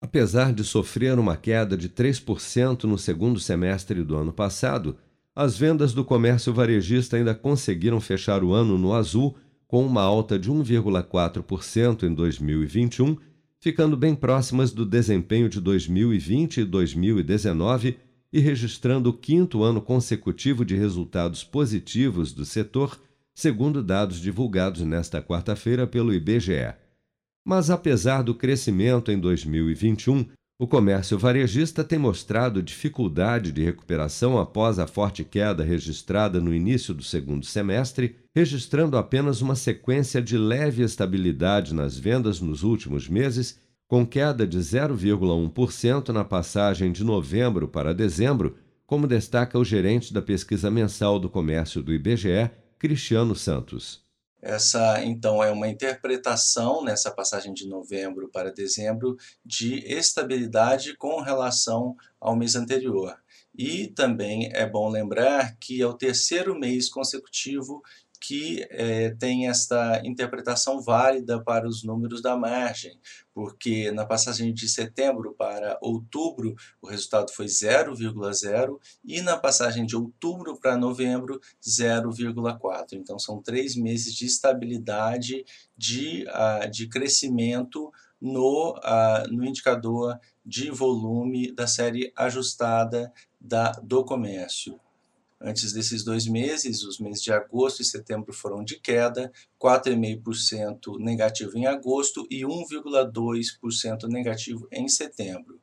Apesar de sofrer uma queda de 3% no segundo semestre do ano passado, as vendas do comércio varejista ainda conseguiram fechar o ano no azul, com uma alta de 1,4% em 2021, ficando bem próximas do desempenho de 2020 e 2019 e registrando o quinto ano consecutivo de resultados positivos do setor, segundo dados divulgados nesta quarta-feira pelo IBGE. Mas apesar do crescimento em 2021, o comércio varejista tem mostrado dificuldade de recuperação após a forte queda registrada no início do segundo semestre, registrando apenas uma sequência de leve estabilidade nas vendas nos últimos meses, com queda de 0,1% na passagem de novembro para dezembro, como destaca o gerente da pesquisa mensal do comércio do IBGE, Cristiano Santos. Essa, então, é uma interpretação nessa passagem de novembro para dezembro de estabilidade com relação ao mês anterior. E também é bom lembrar que é o terceiro mês consecutivo que é, tem esta interpretação válida para os números da margem, porque na passagem de setembro para outubro o resultado foi 0,0 e na passagem de outubro para novembro 0,4. Então são três meses de estabilidade de, uh, de crescimento no, uh, no indicador de volume da série ajustada da, do comércio. Antes desses dois meses, os meses de agosto e setembro foram de queda, 4,5% negativo em agosto e 1,2% negativo em setembro.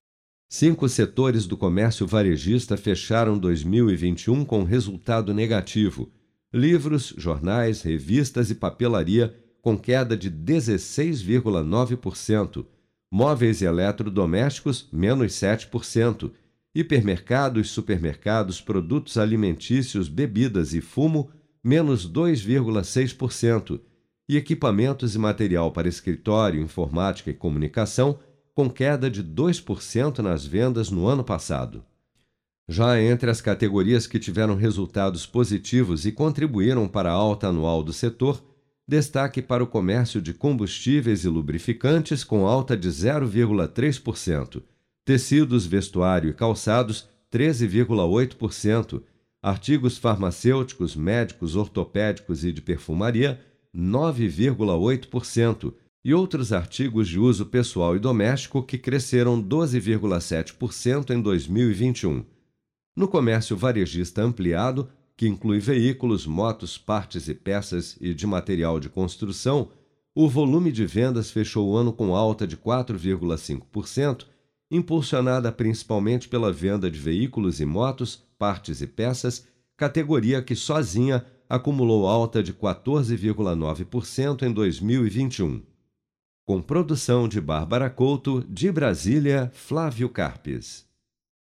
Cinco setores do comércio varejista fecharam 2021 com resultado negativo: livros, jornais, revistas e papelaria, com queda de 16,9%, móveis e eletrodomésticos, menos 7% hipermercados, supermercados, produtos alimentícios, bebidas e fumo, menos 2,6%, e equipamentos e material para escritório, informática e comunicação, com queda de 2% nas vendas no ano passado. Já entre as categorias que tiveram resultados positivos e contribuíram para a alta anual do setor, destaque para o comércio de combustíveis e lubrificantes, com alta de 0,3% tecidos, vestuário e calçados 13,8%, artigos farmacêuticos, médicos, ortopédicos e de perfumaria 9,8% e outros artigos de uso pessoal e doméstico que cresceram 12,7% em 2021. No comércio varejista ampliado, que inclui veículos, motos, partes e peças e de material de construção, o volume de vendas fechou o ano com alta de 4,5% impulsionada principalmente pela venda de veículos e motos, partes e peças, categoria que sozinha acumulou alta de 14,9% em 2021. Com produção de Bárbara Couto, de Brasília, Flávio Carpes.